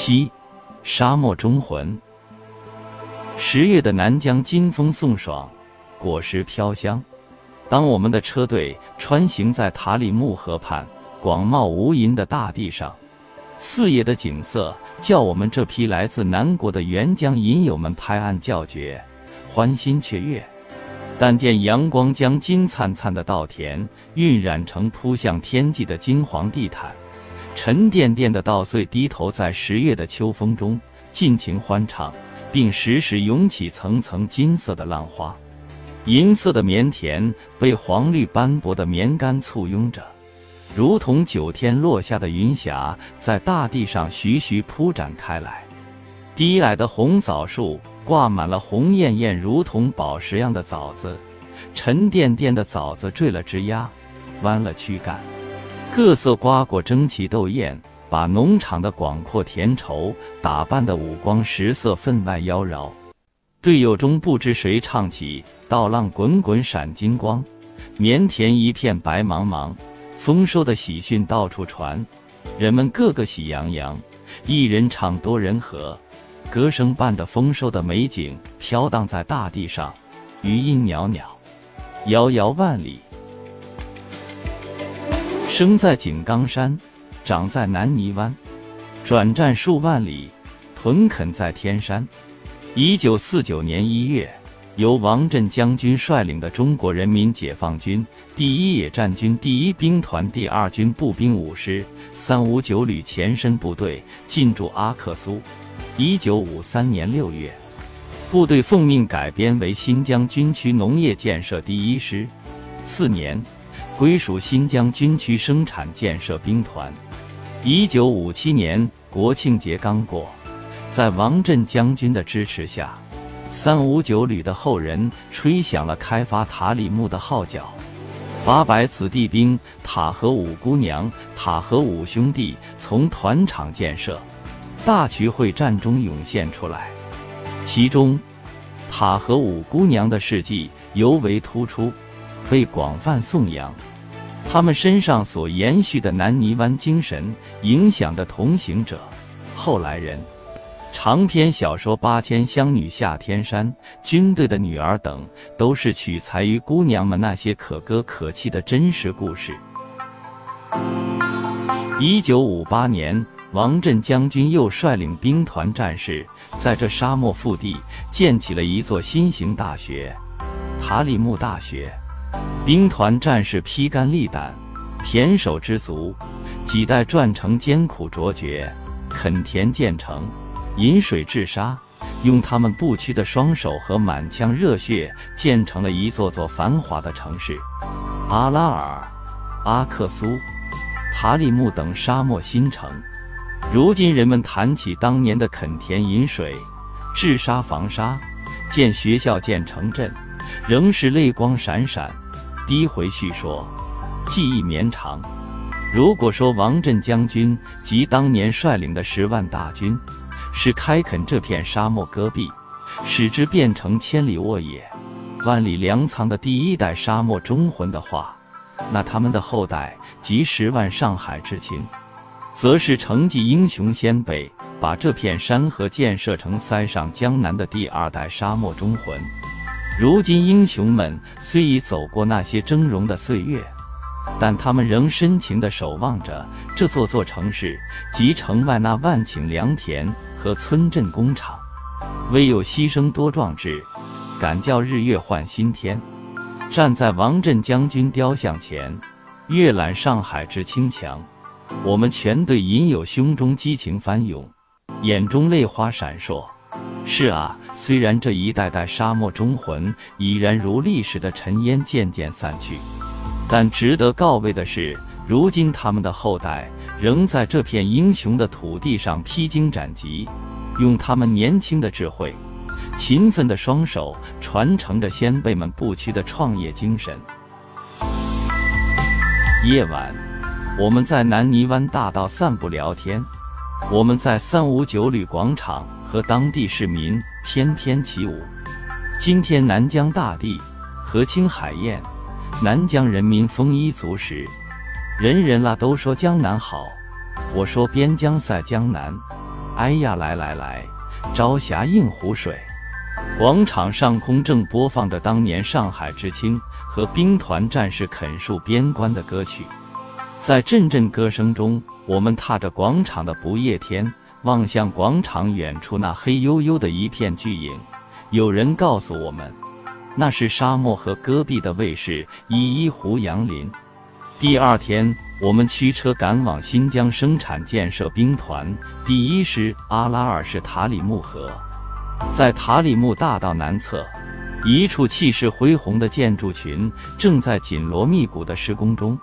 七，沙漠中魂。十月的南疆，金风送爽，果实飘香。当我们的车队穿行在塔里木河畔广袤无垠的大地上，四野的景色叫我们这批来自南国的援疆银友们拍案叫绝，欢欣雀跃。但见阳光将金灿灿的稻田晕染成扑向天际的金黄地毯，沉甸甸的稻穗低头在十月的秋风中尽情欢唱，并时时涌起层层金色的浪花。银色的棉田被黄绿斑驳的棉干簇拥着，如同九天落下的云霞，在大地上徐徐铺展开来。低矮的红枣树。挂满了红艳艳、如同宝石样的枣子，沉甸甸的枣子坠了枝丫，弯了躯干，各色瓜果争奇斗艳，把农场的广阔田畴打扮得五光十色、分外妖娆。队友中不知谁唱起：“稻浪滚滚闪金光，棉田一片白茫茫，丰收的喜讯到处传，人们个个喜洋洋，一人唱多人和。”歌声伴着丰收的美景飘荡在大地上，余音袅袅，遥遥万里。生在井冈山，长在南泥湾，转战数万里，屯垦在天山。一九四九年一月，由王震将军率领的中国人民解放军第一野战军第一兵团第二军步兵五师三五九旅前身部队进驻阿克苏。一九五三年六月，部队奉命改编为新疆军区农业建设第一师，次年归属新疆军区生产建设兵团。一九五七年国庆节刚过，在王震将军的支持下，三五九旅的后人吹响了开发塔里木的号角，八百子弟兵塔和五姑娘、塔和五兄弟从团场建设。大渠会战中涌现出来，其中塔和五姑娘的事迹尤为突出，被广泛颂扬。他们身上所延续的南泥湾精神，影响着同行者、后来人。长篇小说《八千湘女下天山》《军队的女儿》等，都是取材于姑娘们那些可歌可泣的真实故事。一九五八年。王震将军又率领兵团战士，在这沙漠腹地建起了一座新型大学——塔里木大学。兵团战士披肝沥胆，胼手知足，几代传承艰苦卓绝，垦田建城，饮水治沙，用他们不屈的双手和满腔热血，建成了一座座繁华的城市——阿拉尔、阿克苏、塔里木等沙漠新城。如今人们谈起当年的垦田饮水、治沙防沙、建学校、建城镇，仍是泪光闪闪，低回叙说，记忆绵长。如果说王震将军及当年率领的十万大军是开垦这片沙漠戈壁，使之变成千里沃野、万里粮仓的第一代沙漠忠魂的话，那他们的后代及十万上海之情。则是承继英雄先辈，把这片山河建设成塞上江南的第二代沙漠忠魂。如今英雄们虽已走过那些峥嵘的岁月，但他们仍深情地守望着这座座城市及城外那万顷良田和村镇工厂。唯有牺牲多壮志，敢叫日月换新天。站在王震将军雕像前，阅览上海之清强。我们全队隐有胸中激情翻涌，眼中泪花闪烁。是啊，虽然这一代代沙漠忠魂已然如历史的尘烟渐渐散去，但值得告慰的是，如今他们的后代仍在这片英雄的土地上披荆斩棘，用他们年轻的智慧、勤奋的双手，传承着先辈们不屈的创业精神。夜晚。我们在南泥湾大道散步聊天，我们在三五九旅广场和当地市民翩翩起舞。今天南疆大地河清海晏，南疆人民丰衣足食，人人啦都说江南好。我说边疆赛江南，哎呀，来来来，朝霞映湖水。广场上空正播放着当年上海知青和兵团战士啃树边关的歌曲，在阵阵歌声中，我们踏着广场的不夜天，望向广场远处那黑黝黝的一片巨影。有人告诉我们，那是沙漠和戈壁的卫士依依胡杨林。第二天，我们驱车赶往新疆生产建设兵团第一师阿拉尔市塔里木河。在塔里木大道南侧，一处气势恢宏的建筑群正在紧锣密鼓的施工中。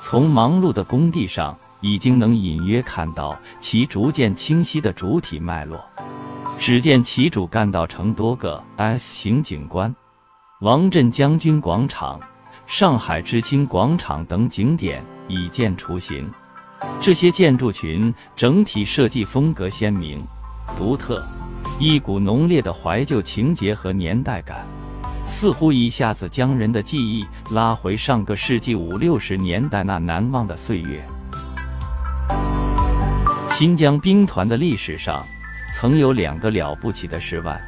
从忙碌的工地上，已经能隐约看到其逐渐清晰的主体脉络。只见其主干道呈多个 S 型景观，王震将军广场、上海知青广场等景点已见雏形。这些建筑群整体设计风格鲜明、独特。一股浓烈的怀旧情节和年代感，似乎一下子将人的记忆拉回上个世纪五六十年代那难忘的岁月。新疆兵团的历史上，曾有两个了不起的十万，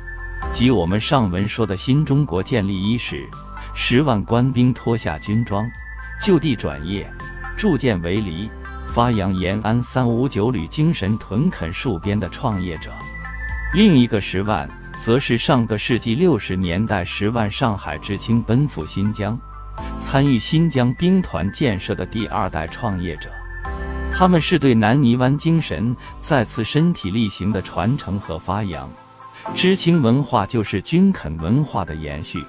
即我们上文说的新中国建立伊始，十万官兵脱下军装，就地转业，铸剑为犁，发扬延安三五九旅精神，屯垦戍边的创业者。另一个十万，则是上个世纪六十年代十万上海知青奔赴新疆，参与新疆兵团建设的第二代创业者。他们是对南泥湾精神再次身体力行的传承和发扬。知青文化就是军垦文化的延续。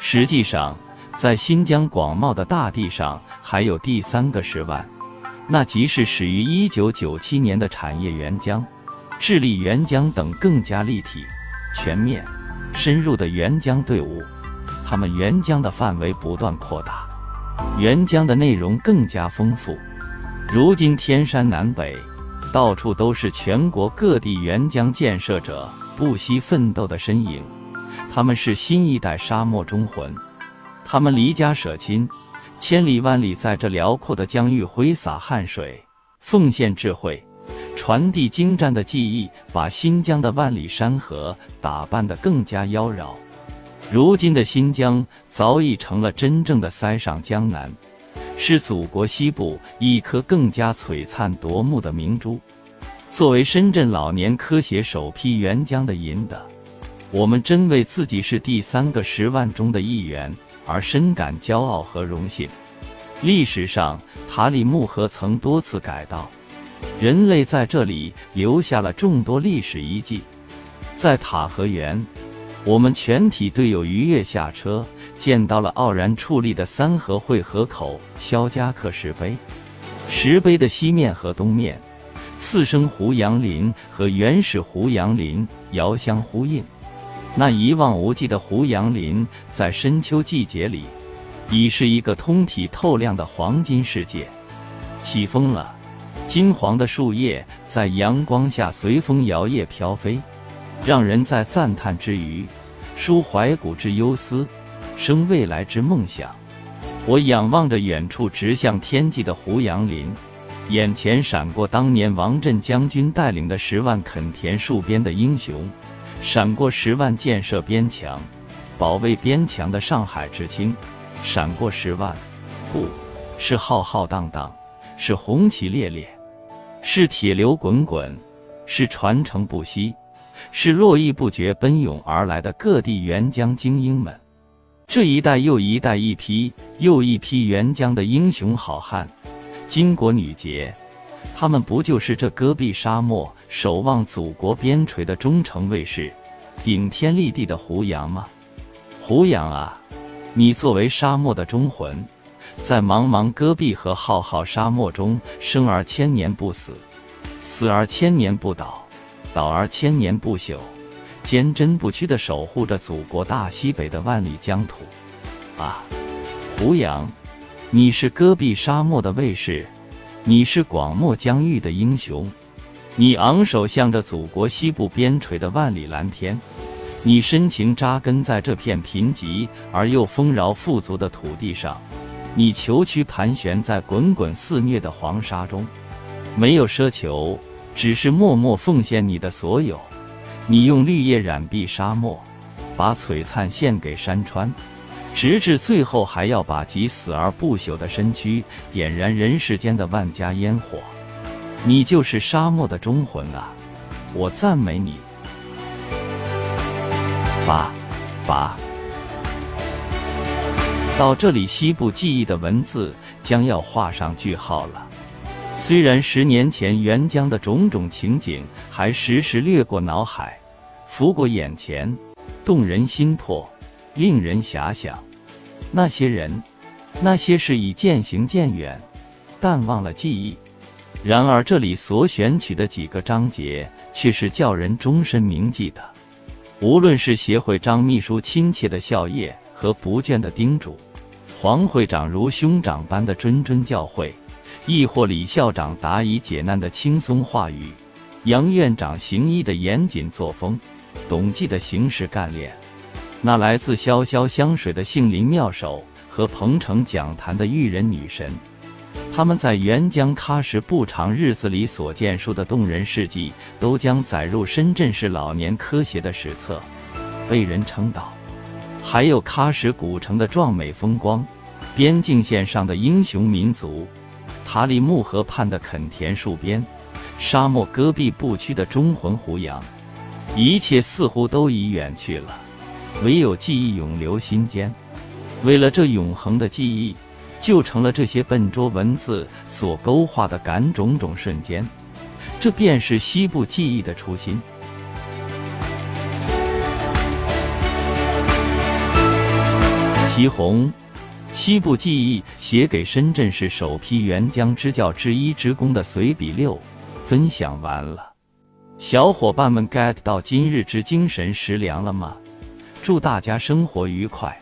实际上，在新疆广袤的大地上，还有第三个十万，那即是始于一九九七年的产业援疆。智利援疆等更加立体、全面、深入的援疆队伍，他们援疆的范围不断扩大，援疆的内容更加丰富。如今天山南北，到处都是全国各地援疆建设者不惜奋斗的身影。他们是新一代沙漠忠魂，他们离家舍亲，千里万里在这辽阔的疆域挥洒汗水，奉献智慧。传递精湛的技艺，把新疆的万里山河打扮得更加妖娆。如今的新疆早已成了真正的塞上江南，是祖国西部一颗更加璀璨夺目的明珠。作为深圳老年科协首批援疆的银的，我们真为自己是第三个十万中的一员而深感骄傲和荣幸。历史上，塔里木河曾多次改道。人类在这里留下了众多历史遗迹。在塔河源，我们全体队友愉悦下车，见到了傲然矗立的三河汇河口肖家克石碑。石碑的西面和东面，次生胡杨林和原始胡杨林遥相呼应。那一望无际的胡杨林，在深秋季节里，已是一个通体透亮的黄金世界。起风了。金黄的树叶在阳光下随风摇曳飘飞，让人在赞叹之余，抒怀古之忧思，生未来之梦想。我仰望着远处直向天际的胡杨林，眼前闪过当年王震将军带领的十万垦田戍边的英雄，闪过十万建设边墙、保卫边墙的上海知青，闪过十万，不是浩浩荡荡，是红旗猎猎。是铁流滚滚，是传承不息，是络绎不绝奔涌而来的各地援疆精英们。这一代又一代、一批又一批援疆的英雄好汉、巾帼女杰，他们不就是这戈壁沙漠守望祖国边陲的忠诚卫士，顶天立地的胡杨吗？胡杨啊，你作为沙漠的忠魂。在茫茫戈壁和浩浩沙漠中，生而千年不死，死而千年不倒，倒而千年不朽，坚贞不屈地守护着祖国大西北的万里疆土。啊，胡杨，你是戈壁沙漠的卫士，你是广漠疆域的英雄，你昂首向着祖国西部边陲的万里蓝天，你深情扎根在这片贫瘠而又丰饶富足的土地上。你虬躯盘旋在滚滚肆虐的黄沙中，没有奢求，只是默默奉献你的所有。你用绿叶染碧沙漠，把璀璨献给山川，直至最后还要把极死而不朽的身躯点燃人世间的万家烟火。你就是沙漠的忠魂啊！我赞美你。八八，到这里，西部记忆的文字将要画上句号了。虽然十年前沅江的种种情景还时时掠过脑海，拂过眼前，动人心魄，令人遐想。那些人，那些事已渐行渐远，淡忘了记忆。然而这里所选取的几个章节，却是叫人终身铭记的。无论是协会张秘书亲切的笑靥和不倦的叮嘱，黄会长如兄长般的谆谆教诲。亦或李校长答疑解难的轻松话语，杨院长行医的严谨作风，董记的行事干练，那来自潇潇湘水的杏林妙手和彭城讲坛的育人女神，他们在沅江喀什不长日子里所见述的动人事迹，都将载入深圳市老年科协的史册，被人称道。还有喀什古城的壮美风光，边境线上的英雄民族。塔里木河畔的垦田戍边，沙漠戈壁不屈的忠魂胡杨，一切似乎都已远去了，唯有记忆永留心间。为了这永恒的记忆，就成了这些笨拙文字所勾画的感种种瞬间。这便是西部记忆的初心。祁红。西部记忆写给深圳市首批援疆支教之一职工的随笔六，分享完了。小伙伴们 get 到今日之精神食粮了吗？祝大家生活愉快。